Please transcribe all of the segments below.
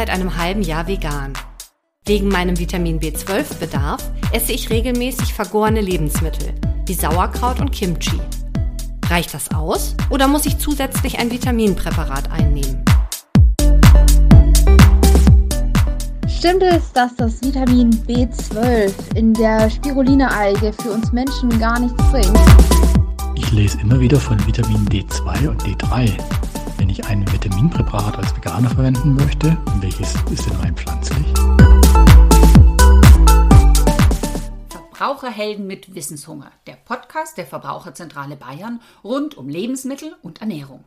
seit einem halben Jahr vegan. Wegen meinem Vitamin B12-Bedarf esse ich regelmäßig vergorene Lebensmittel wie Sauerkraut und Kimchi. Reicht das aus oder muss ich zusätzlich ein Vitaminpräparat einnehmen? Stimmt es, dass das Vitamin B12 in der Spirulina-Alge für uns Menschen gar nichts bringt? Ich lese immer wieder von Vitamin D2 und D3. Wenn ich ein Vitaminpräparat als Veganer verwenden möchte, welches ist denn rein pflanzlich? Verbraucherhelden mit Wissenshunger, der Podcast der Verbraucherzentrale Bayern rund um Lebensmittel und Ernährung.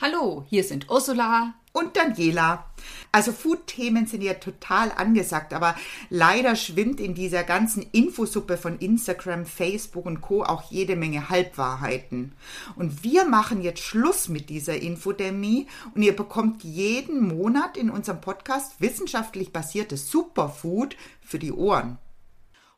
Hallo, hier sind Ursula, und Daniela. Also Food-Themen sind ja total angesagt, aber leider schwimmt in dieser ganzen Infosuppe von Instagram, Facebook und Co. auch jede Menge Halbwahrheiten. Und wir machen jetzt Schluss mit dieser Infodemie und ihr bekommt jeden Monat in unserem Podcast wissenschaftlich basiertes Superfood für die Ohren.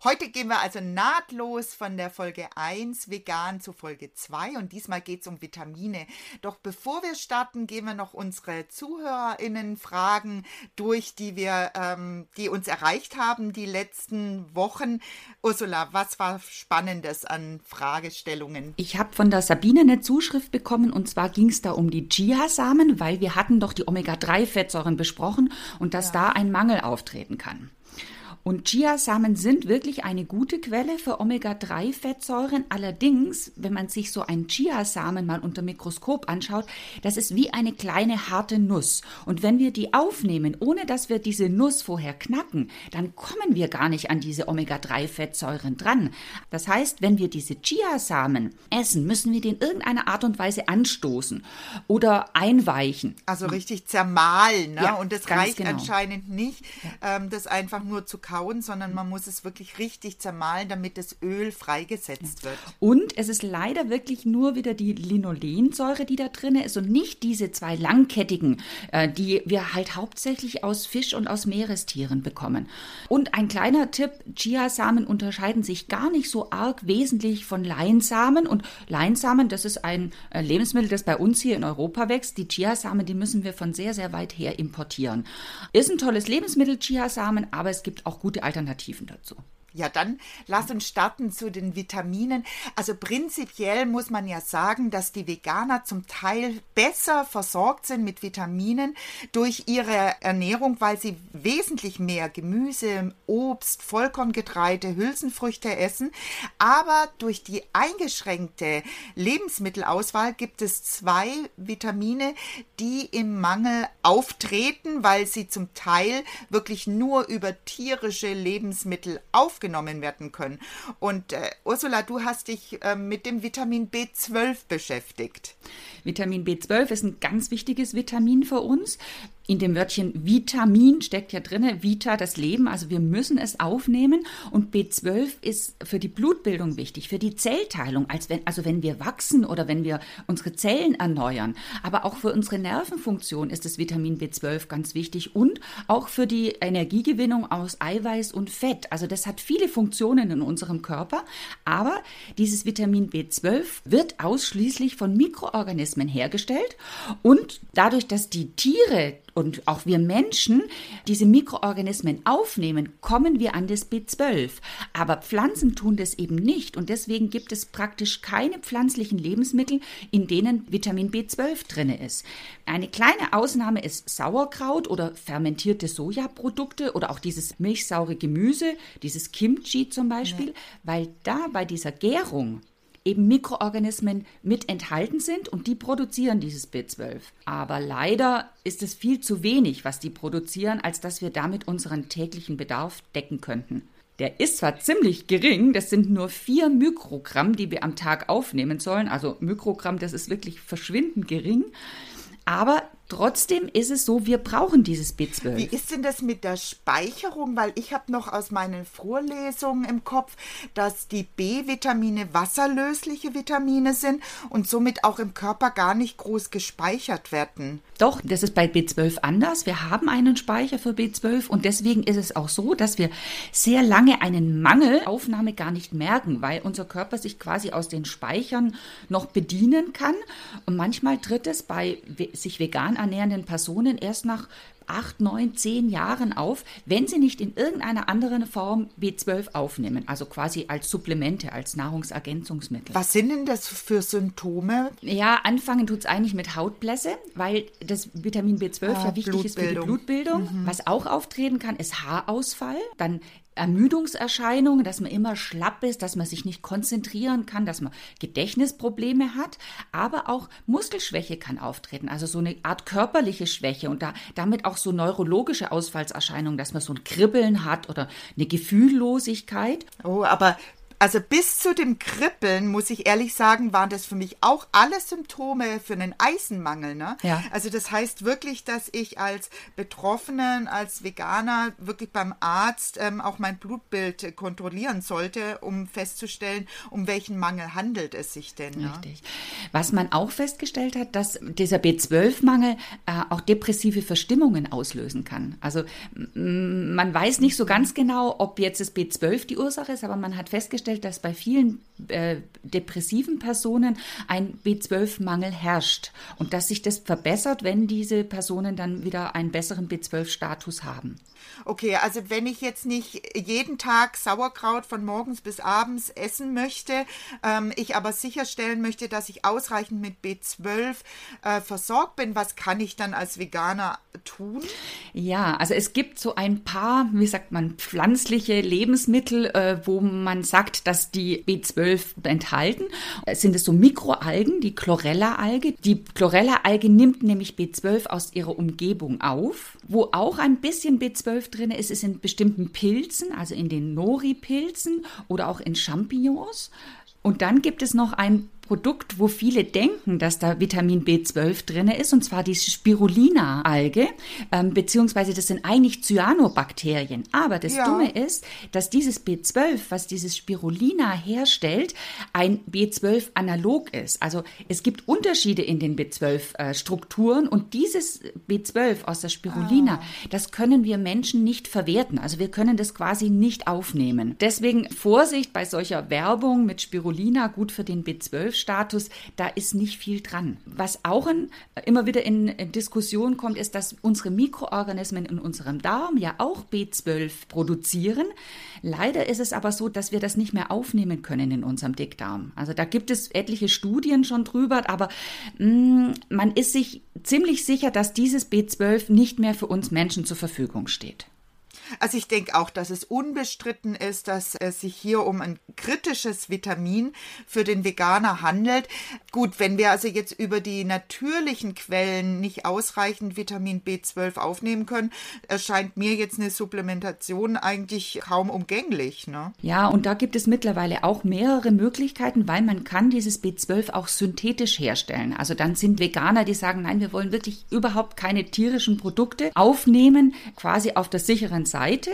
Heute gehen wir also nahtlos von der Folge 1 vegan zu Folge 2 und diesmal geht es um Vitamine. Doch bevor wir starten, gehen wir noch unsere ZuhörerInnen Fragen durch, die wir, ähm, die uns erreicht haben die letzten Wochen. Ursula, was war Spannendes an Fragestellungen? Ich habe von der Sabine eine Zuschrift bekommen und zwar ging es da um die Chiasamen, weil wir hatten doch die Omega-3-Fettsäuren besprochen und dass ja. da ein Mangel auftreten kann. Und Chiasamen sind wirklich eine gute Quelle für Omega-3-Fettsäuren. Allerdings, wenn man sich so einen Chiasamen mal unter Mikroskop anschaut, das ist wie eine kleine harte Nuss. Und wenn wir die aufnehmen, ohne dass wir diese Nuss vorher knacken, dann kommen wir gar nicht an diese Omega-3-Fettsäuren dran. Das heißt, wenn wir diese Chiasamen essen, müssen wir die in irgendeiner Art und Weise anstoßen oder einweichen. Also richtig zermahlen. Ne? Ja, und das reicht genau. anscheinend nicht, ja. ähm, das einfach nur zu kaufen kauen, sondern man muss es wirklich richtig zermahlen, damit das Öl freigesetzt wird. Und es ist leider wirklich nur wieder die Linolensäure, die da drin ist und nicht diese zwei langkettigen, äh, die wir halt hauptsächlich aus Fisch und aus Meerestieren bekommen. Und ein kleiner Tipp, Chiasamen unterscheiden sich gar nicht so arg wesentlich von Leinsamen und Leinsamen, das ist ein äh, Lebensmittel, das bei uns hier in Europa wächst. Die Chiasamen, die müssen wir von sehr, sehr weit her importieren. Ist ein tolles Lebensmittel, Chiasamen, aber es gibt auch gute Alternativen dazu. Ja, dann lass uns starten zu den Vitaminen. Also prinzipiell muss man ja sagen, dass die Veganer zum Teil besser versorgt sind mit Vitaminen durch ihre Ernährung, weil sie wesentlich mehr Gemüse, Obst, Vollkorngetreide, Hülsenfrüchte essen. Aber durch die eingeschränkte Lebensmittelauswahl gibt es zwei Vitamine, die im Mangel auftreten, weil sie zum Teil wirklich nur über tierische Lebensmittel auftreten aufgenommen werden können. Und äh, Ursula, du hast dich äh, mit dem Vitamin B12 beschäftigt. Vitamin B12 ist ein ganz wichtiges Vitamin für uns. In dem Wörtchen Vitamin steckt ja drin, Vita, das Leben, also wir müssen es aufnehmen. Und B12 ist für die Blutbildung wichtig, für die Zellteilung, als wenn, also wenn wir wachsen oder wenn wir unsere Zellen erneuern. Aber auch für unsere Nervenfunktion ist das Vitamin B12 ganz wichtig und auch für die Energiegewinnung aus Eiweiß und Fett. Also das hat viele Funktionen in unserem Körper. Aber dieses Vitamin B12 wird ausschließlich von Mikroorganismen hergestellt und dadurch, dass die Tiere und auch wir Menschen diese Mikroorganismen aufnehmen, kommen wir an das B12. Aber Pflanzen tun das eben nicht und deswegen gibt es praktisch keine pflanzlichen Lebensmittel, in denen Vitamin B12 drin ist. Eine kleine Ausnahme ist Sauerkraut oder fermentierte Sojaprodukte oder auch dieses milchsaure Gemüse, dieses Kimchi zum Beispiel, ja. weil da bei dieser Gärung eben Mikroorganismen mit enthalten sind und die produzieren dieses B12. Aber leider ist es viel zu wenig, was die produzieren, als dass wir damit unseren täglichen Bedarf decken könnten. Der ist zwar ziemlich gering, das sind nur vier Mikrogramm, die wir am Tag aufnehmen sollen. Also Mikrogramm, das ist wirklich verschwindend gering. Aber Trotzdem ist es so, wir brauchen dieses B12. Wie ist denn das mit der Speicherung? Weil ich habe noch aus meinen Vorlesungen im Kopf, dass die B-Vitamine wasserlösliche Vitamine sind und somit auch im Körper gar nicht groß gespeichert werden. Doch, das ist bei B12 anders. Wir haben einen Speicher für B12 und deswegen ist es auch so, dass wir sehr lange einen Mangelaufnahme gar nicht merken, weil unser Körper sich quasi aus den Speichern noch bedienen kann. Und manchmal tritt es bei sich vegan ernährenden Personen erst nach acht, neun, zehn Jahren auf, wenn sie nicht in irgendeiner anderen Form B12 aufnehmen, also quasi als Supplemente, als Nahrungsergänzungsmittel. Was sind denn das für Symptome? Ja, anfangen tut es eigentlich mit Hautblässe, weil das Vitamin B12 ah, ja wichtig ist für die Blutbildung. Mhm. Was auch auftreten kann, ist Haarausfall, dann Ermüdungserscheinungen, dass man immer schlapp ist, dass man sich nicht konzentrieren kann, dass man Gedächtnisprobleme hat, aber auch Muskelschwäche kann auftreten, also so eine Art körperliche Schwäche und da, damit auch so neurologische Ausfallserscheinungen, dass man so ein Kribbeln hat oder eine Gefühllosigkeit. Oh, aber also bis zu dem Kribbeln, muss ich ehrlich sagen, waren das für mich auch alle Symptome für einen Eisenmangel. Ne? Ja. Also das heißt wirklich, dass ich als Betroffenen, als Veganer wirklich beim Arzt ähm, auch mein Blutbild kontrollieren sollte, um festzustellen, um welchen Mangel handelt es sich denn. Ne? Richtig. Was man auch festgestellt hat, dass dieser B12-Mangel äh, auch depressive Verstimmungen auslösen kann. Also man weiß nicht so ganz genau, ob jetzt das B12 die Ursache ist, aber man hat festgestellt, festgestellt, dass bei vielen äh, depressiven Personen ein B12-Mangel herrscht und dass sich das verbessert, wenn diese Personen dann wieder einen besseren B12-Status haben. Okay, also wenn ich jetzt nicht jeden Tag Sauerkraut von morgens bis abends essen möchte, ähm, ich aber sicherstellen möchte, dass ich ausreichend mit B12 äh, versorgt bin, was kann ich dann als Veganer tun? Ja, also es gibt so ein paar, wie sagt man, pflanzliche Lebensmittel, äh, wo man sagt, dass die B12 enthalten. Es sind es so Mikroalgen, die Chlorella-Alge. Die Chlorella-Alge nimmt nämlich B12 aus ihrer Umgebung auf, wo auch ein bisschen B12 drin ist, ist in bestimmten Pilzen, also in den Nori-Pilzen oder auch in Champignons. Und dann gibt es noch ein Produkt, wo viele denken, dass da Vitamin B12 drin ist, und zwar die Spirulina-Alge, ähm, beziehungsweise das sind eigentlich Cyanobakterien. Aber das ja. Dumme ist, dass dieses B12, was dieses Spirulina herstellt, ein B12-analog ist. Also es gibt Unterschiede in den B12-Strukturen äh, und dieses B12 aus der Spirulina, ah. das können wir Menschen nicht verwerten. Also wir können das quasi nicht aufnehmen. Deswegen Vorsicht bei solcher Werbung mit Spirulina, gut für den B12 Status, da ist nicht viel dran. Was auch in, immer wieder in, Diskussion kommt, ist, dass unsere Mikroorganismen in unserem Darm ja auch B12 produzieren. Leider ist es aber so, dass wir das nicht mehr aufnehmen können in unserem Dickdarm. Also da gibt es etliche Studien schon drüber, aber mh, mm, man ist sich ziemlich sicher, dass dieses B12 nicht mehr für uns Menschen zur Verfügung steht. Also ich denke auch, dass es unbestritten ist, dass es sich hier um ein kritisches Vitamin für den Veganer handelt. Gut, wenn wir also jetzt über die natürlichen Quellen nicht ausreichend Vitamin B12 aufnehmen können, erscheint mir jetzt eine Supplementation eigentlich kaum umgänglich. Ne? Ja, und da gibt es mittlerweile auch mehrere Möglichkeiten, weil man kann dieses B12 auch synthetisch herstellen. Also dann sind Veganer, die sagen, nein, wir wollen wirklich überhaupt keine tierischen Produkte aufnehmen, quasi auf der sicheren Seite. Seite.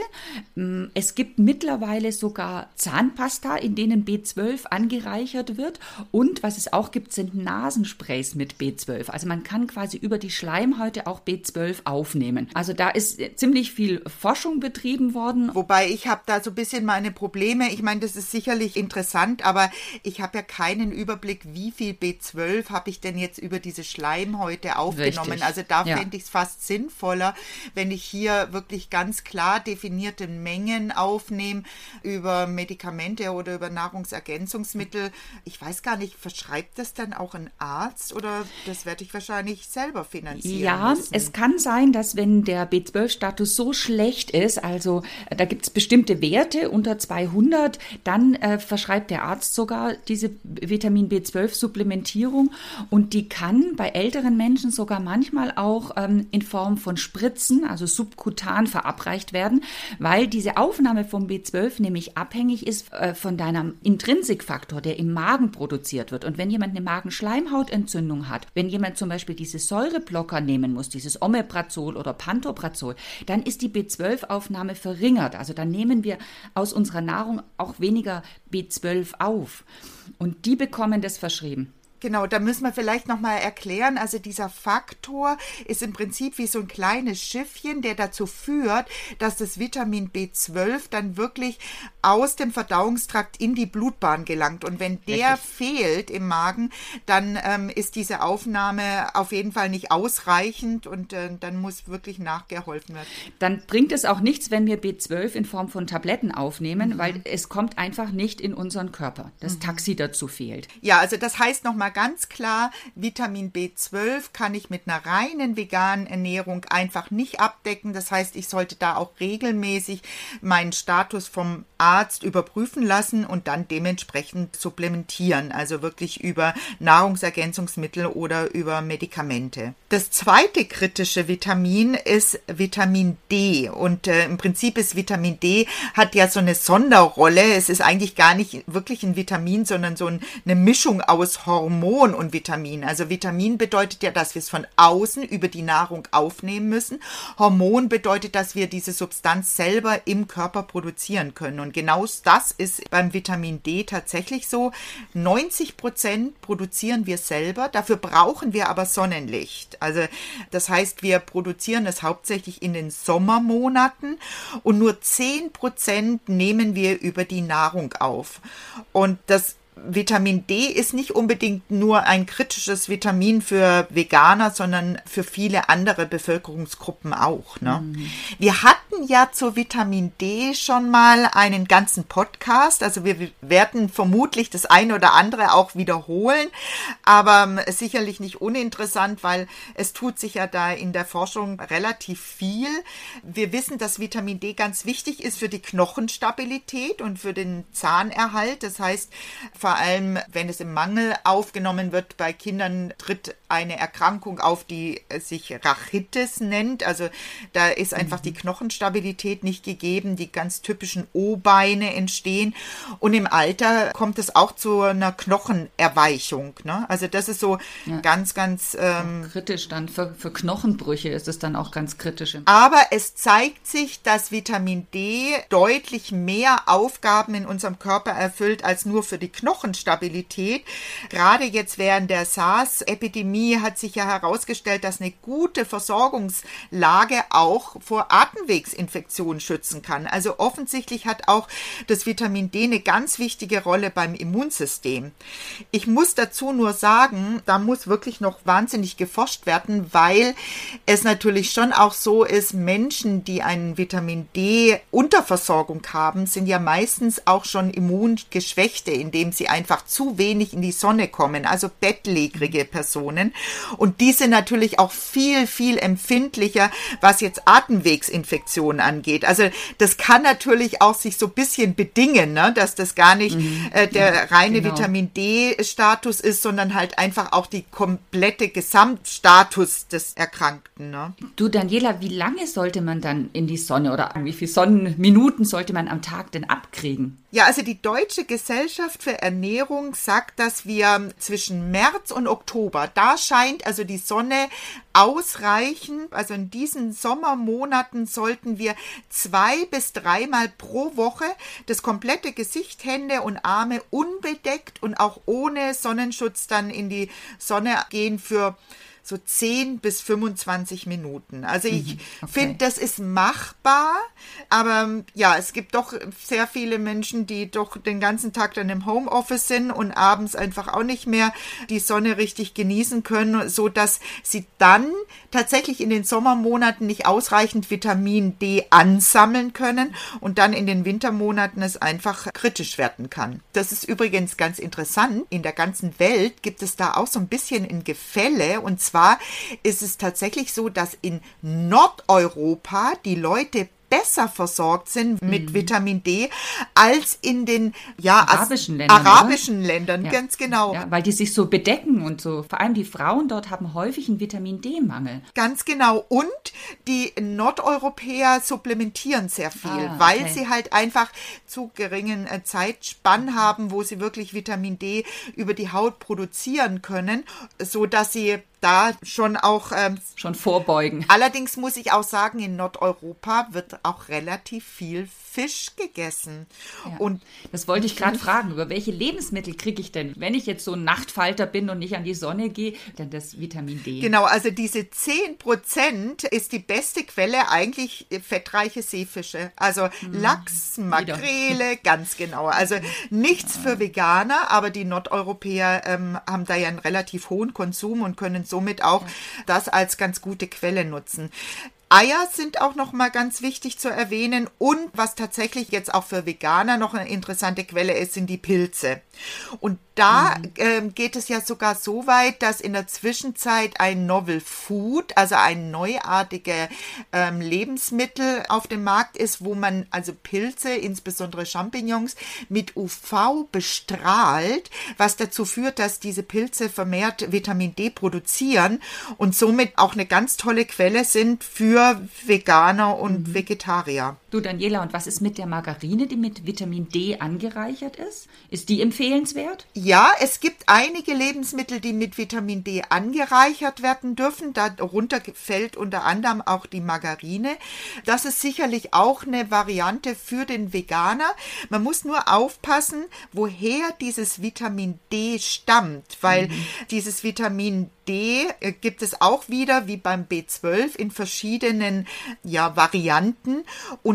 Mm, es gibt mittlerweile sogar Zahnpasta, in denen B12 angereichert wird. Und was es auch gibt, sind Nasensprays mit B12. Also man kann quasi über die Schleimhäute auch B12 aufnehmen. Also da ist ziemlich viel Forschung betrieben worden. Wobei ich habe da so ein bisschen meine Probleme. Ich meine, das ist sicherlich interessant, aber ich habe ja keinen Überblick, wie viel B12 habe ich denn jetzt über diese Schleimhäute aufgenommen. Richtig. Also da ja. fände ich es fast sinnvoller, wenn ich hier wirklich ganz klar klar definierte Mengen aufnehmen über Medikamente oder über Nahrungsergänzungsmittel. Ich weiß gar nicht, verschreibt das dann auch ein Arzt oder das werde ich wahrscheinlich selber finanzieren? Ja, müssen? es kann sein, dass wenn der B12-Status so schlecht ist, also äh, da gibt es bestimmte Werte unter 200, dann äh, verschreibt der Arzt sogar diese Vitamin B12-Supplementierung und die kann bei älteren Menschen sogar manchmal auch ähm, in Form von Spritzen, also subkutan verabreicht werden werden, weil diese Aufnahme vom B12 nämlich abhängig ist äh, von deinem Intrinsikfaktor, der im Magen produziert wird. Und wenn jemand eine Magenschleimhautentzündung hat, wenn jemand zum Beispiel diese Säureblocker nehmen muss, dieses Omeprazol oder Pantoprazol, dann ist die B12-Aufnahme verringert. Also dann nehmen wir aus unserer Nahrung auch weniger B12 auf. Und die bekommen das verschrieben. Genau, da müssen wir vielleicht nochmal erklären. Also dieser Faktor ist im Prinzip wie so ein kleines Schiffchen, der dazu führt, dass das Vitamin B12 dann wirklich aus dem Verdauungstrakt in die Blutbahn gelangt. Und wenn der Richtig. fehlt im Magen, dann ähm, ist diese Aufnahme auf jeden Fall nicht ausreichend und äh, dann muss wirklich nachgeholfen werden. Dann bringt es auch nichts, wenn wir B12 in Form von Tabletten aufnehmen, mhm. weil es kommt einfach nicht in unseren Körper. Das mhm. Taxi dazu fehlt. Ja, also das heißt nochmal mal ganz klar, Vitamin B12 kann ich mit einer reinen veganen Ernährung einfach nicht abdecken. Das heißt, ich sollte da auch regelmäßig meinen Status vom Arzt überprüfen lassen und dann dementsprechend supplementieren, also wirklich über Nahrungsergänzungsmittel oder über Medikamente. Das zweite kritische Vitamin ist Vitamin D und äh, im Prinzip ist Vitamin D hat ja so eine Sonderrolle. Es ist eigentlich gar nicht wirklich ein Vitamin, sondern so ein, eine Mischung aus Hormonen Hormon und Vitamin. Also Vitamin bedeutet ja, dass wir es von außen über die Nahrung aufnehmen müssen. Hormon bedeutet, dass wir diese Substanz selber im Körper produzieren können. Und genau das ist beim Vitamin D tatsächlich so. 90 Prozent produzieren wir selber. Dafür brauchen wir aber Sonnenlicht. Also das heißt, wir produzieren es hauptsächlich in den Sommermonaten und nur 10 Prozent nehmen wir über die Nahrung auf. Und das Vitamin D ist nicht unbedingt nur ein kritisches Vitamin für Veganer, sondern für viele andere Bevölkerungsgruppen auch. Ne? Mhm. Wir hatten ja zu Vitamin D schon mal einen ganzen Podcast. Also wir werden vermutlich das eine oder andere auch wiederholen, aber ähm, sicherlich nicht uninteressant, weil es tut sich ja da in der Forschung relativ viel. Wir wissen, dass Vitamin D ganz wichtig ist für die Knochenstabilität und für den Zahnerhalt. Das heißt, vor allem, wenn es im Mangel aufgenommen wird, bei Kindern tritt eine Erkrankung auf, die sich Rachitis nennt. Also da ist einfach mhm. die Knochenstabilität nicht gegeben, die ganz typischen O-Beine entstehen. Und im Alter kommt es auch zu einer Knochenerweichung. Ne? Also das ist so ja. ganz, ganz ähm, kritisch dann. Für, für Knochenbrüche ist es dann auch ganz kritisch. Aber es zeigt sich, dass Vitamin D deutlich mehr Aufgaben in unserem Körper erfüllt als nur für die Knochen. Knochenstabilität. Gerade jetzt während der SARS-Epidemie hat sich ja herausgestellt, dass eine gute Versorgungslage auch vor Atemwegsinfektionen schützen kann. Also offensichtlich hat auch das Vitamin D eine ganz wichtige Rolle beim Immunsystem. Ich muss dazu nur sagen, da muss wirklich noch wahnsinnig geforscht werden, weil es natürlich schon auch so ist, Menschen, die einen Vitamin D Unterversorgung haben, sind ja meistens auch schon immungeschwächte, indem sie einfach zu wenig in die Sonne kommen, also bettlägerige Personen. Und die sind natürlich auch viel, viel empfindlicher, was jetzt Atemwegsinfektionen angeht. Also das kann natürlich auch sich so ein bisschen bedingen, ne? dass das gar nicht mhm. äh, der ja, reine genau. Vitamin D-Status ist, sondern halt einfach auch die komplette Gesamtstatus des Erkrankten. Ne? Du, Daniela, wie lange sollte man dann in die Sonne oder wie viele Sonnenminuten sollte man am Tag denn abkriegen? Ja, also die Deutsche Gesellschaft für Ernährung sagt, dass wir zwischen März und Oktober, da scheint also die Sonne ausreichend. Also in diesen Sommermonaten sollten wir zwei bis dreimal pro Woche das komplette Gesicht, Hände und Arme unbedeckt und auch ohne Sonnenschutz dann in die Sonne gehen für so 10 bis 25 Minuten. Also ich mhm, okay. finde, das ist machbar, aber ja, es gibt doch sehr viele Menschen, die doch den ganzen Tag dann im Homeoffice sind und abends einfach auch nicht mehr die Sonne richtig genießen können, so dass sie dann tatsächlich in den Sommermonaten nicht ausreichend Vitamin D ansammeln können und dann in den Wintermonaten es einfach kritisch werden kann. Das ist übrigens ganz interessant. In der ganzen Welt gibt es da auch so ein bisschen ein Gefälle und zwar zwar ist es tatsächlich so, dass in Nordeuropa die Leute besser versorgt sind mit mhm. Vitamin D als in den ja, arabischen Ländern. Arabischen Ländern, ja. ganz genau. Ja, weil die sich so bedecken und so. Vor allem die Frauen dort haben häufig einen Vitamin D-Mangel. Ganz genau. Und die Nordeuropäer supplementieren sehr viel, ah, okay. weil sie halt einfach zu geringen äh, Zeitspannen haben, wo sie wirklich Vitamin D über die Haut produzieren können, so dass sie da schon auch ähm, schon vorbeugen. Allerdings muss ich auch sagen, in Nordeuropa wird auch relativ viel Fisch gegessen. Ja. Und das wollte ich gerade fragen. Über welche Lebensmittel kriege ich denn, wenn ich jetzt so ein Nachtfalter bin und nicht an die Sonne gehe, dann das Vitamin D? Genau, also diese 10 Prozent ist die beste Quelle eigentlich fettreiche Seefische. Also Lachs, Makrele, ganz genau. Also nichts für Veganer, aber die Nordeuropäer ähm, haben da ja einen relativ hohen Konsum und können somit auch das als ganz gute Quelle nutzen. Eier sind auch noch mal ganz wichtig zu erwähnen und was tatsächlich jetzt auch für Veganer noch eine interessante Quelle ist, sind die Pilze. Und da mhm. ähm, geht es ja sogar so weit, dass in der Zwischenzeit ein Novel Food, also ein neuartiger ähm, Lebensmittel auf dem Markt ist, wo man also Pilze, insbesondere Champignons, mit UV bestrahlt, was dazu führt, dass diese Pilze vermehrt Vitamin D produzieren und somit auch eine ganz tolle Quelle sind für Veganer und mhm. Vegetarier. Du Daniela, und was ist mit der Margarine, die mit Vitamin D angereichert ist? Ist die empfehlenswert? Ja, es gibt einige Lebensmittel, die mit Vitamin D angereichert werden dürfen. Darunter fällt unter anderem auch die Margarine. Das ist sicherlich auch eine Variante für den Veganer. Man muss nur aufpassen, woher dieses Vitamin D stammt, weil mhm. dieses Vitamin D äh, gibt es auch wieder wie beim B12 in verschiedenen ja, Varianten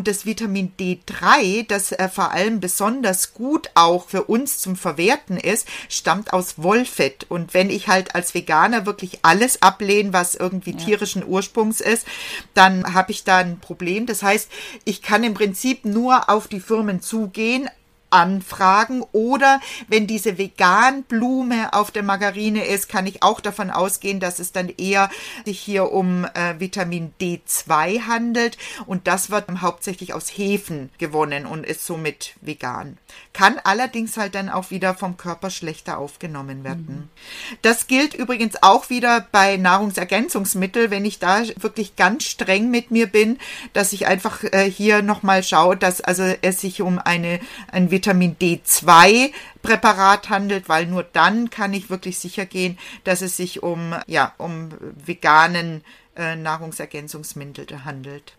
und das Vitamin D3, das äh, vor allem besonders gut auch für uns zum Verwerten ist, stammt aus Wollfett und wenn ich halt als Veganer wirklich alles ablehne, was irgendwie ja. tierischen Ursprungs ist, dann habe ich da ein Problem. Das heißt, ich kann im Prinzip nur auf die Firmen zugehen, anfragen. Oder wenn diese Veganblume auf der Margarine ist, kann ich auch davon ausgehen, dass es dann eher sich hier um äh, Vitamin D2 handelt. Und das wird hauptsächlich aus Hefen gewonnen und ist somit vegan. Kann allerdings halt dann auch wieder vom Körper schlechter aufgenommen werden. Mhm. Das gilt übrigens auch wieder bei Nahrungsergänzungsmitteln, wenn ich da wirklich ganz streng mit mir bin, dass ich einfach äh, hier nochmal schaue, dass also es sich um eine, ein Vitamin Vitamin D2 Präparat handelt, weil nur dann kann ich wirklich sicher gehen, dass es sich um, ja, um veganen äh, Nahrungsergänzungsmittel handelt.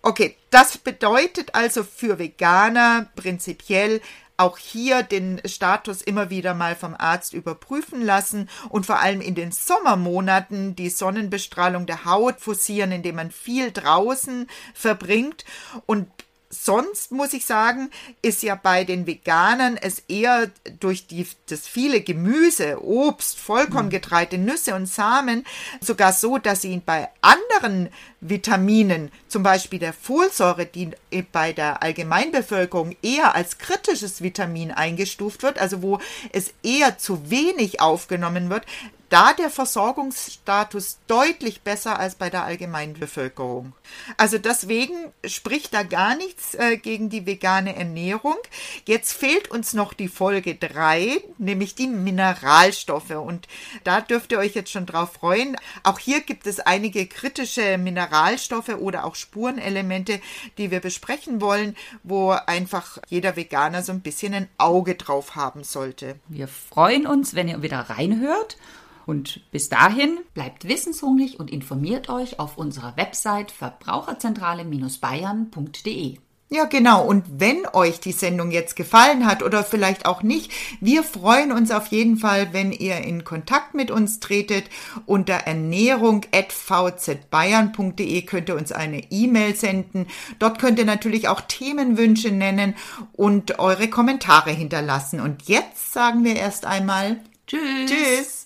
Okay, das bedeutet also für Veganer prinzipiell auch hier den Status immer wieder mal vom Arzt überprüfen lassen und vor allem in den Sommermonaten die Sonnenbestrahlung der Haut forcieren, indem man viel draußen verbringt und sonst muss ich sagen, ist ja bei den Veganern es eher durch die, das viele Gemüse, Obst, Vollkorngetreide, Nüsse und Samen sogar so, dass sie bei anderen Vitaminen, zum Beispiel der Folsäure, die bei der Allgemeinbevölkerung eher als kritisches Vitamin eingestuft wird, also wo es eher zu wenig aufgenommen wird, da der Versorgungsstatus deutlich besser als bei der allgemeinen Bevölkerung. Also deswegen spricht da gar nichts äh, gegen die vegane Ernährung. Jetzt fehlt uns noch die Folge 3, nämlich die Mineralstoffe. Und da dürft ihr euch jetzt schon drauf freuen. Auch hier gibt es einige kritische Mineralstoffe oder auch Spurenelemente, die wir besprechen wollen, wo einfach jeder Veganer so ein bisschen ein Auge drauf haben sollte. Wir freuen uns, wenn ihr wieder reinhört und bis dahin bleibt wissenshungrig und informiert euch auf unserer Website verbraucherzentrale-bayern.de. Ja, genau. Und wenn euch die Sendung jetzt gefallen hat oder vielleicht auch nicht, wir freuen uns auf jeden Fall, wenn ihr in Kontakt mit uns tretet. Unter ernährung.vzbayern.de könnt ihr uns eine E-Mail senden. Dort könnt ihr natürlich auch Themenwünsche nennen und eure Kommentare hinterlassen. Und jetzt sagen wir erst einmal Tschüss. Tschüss.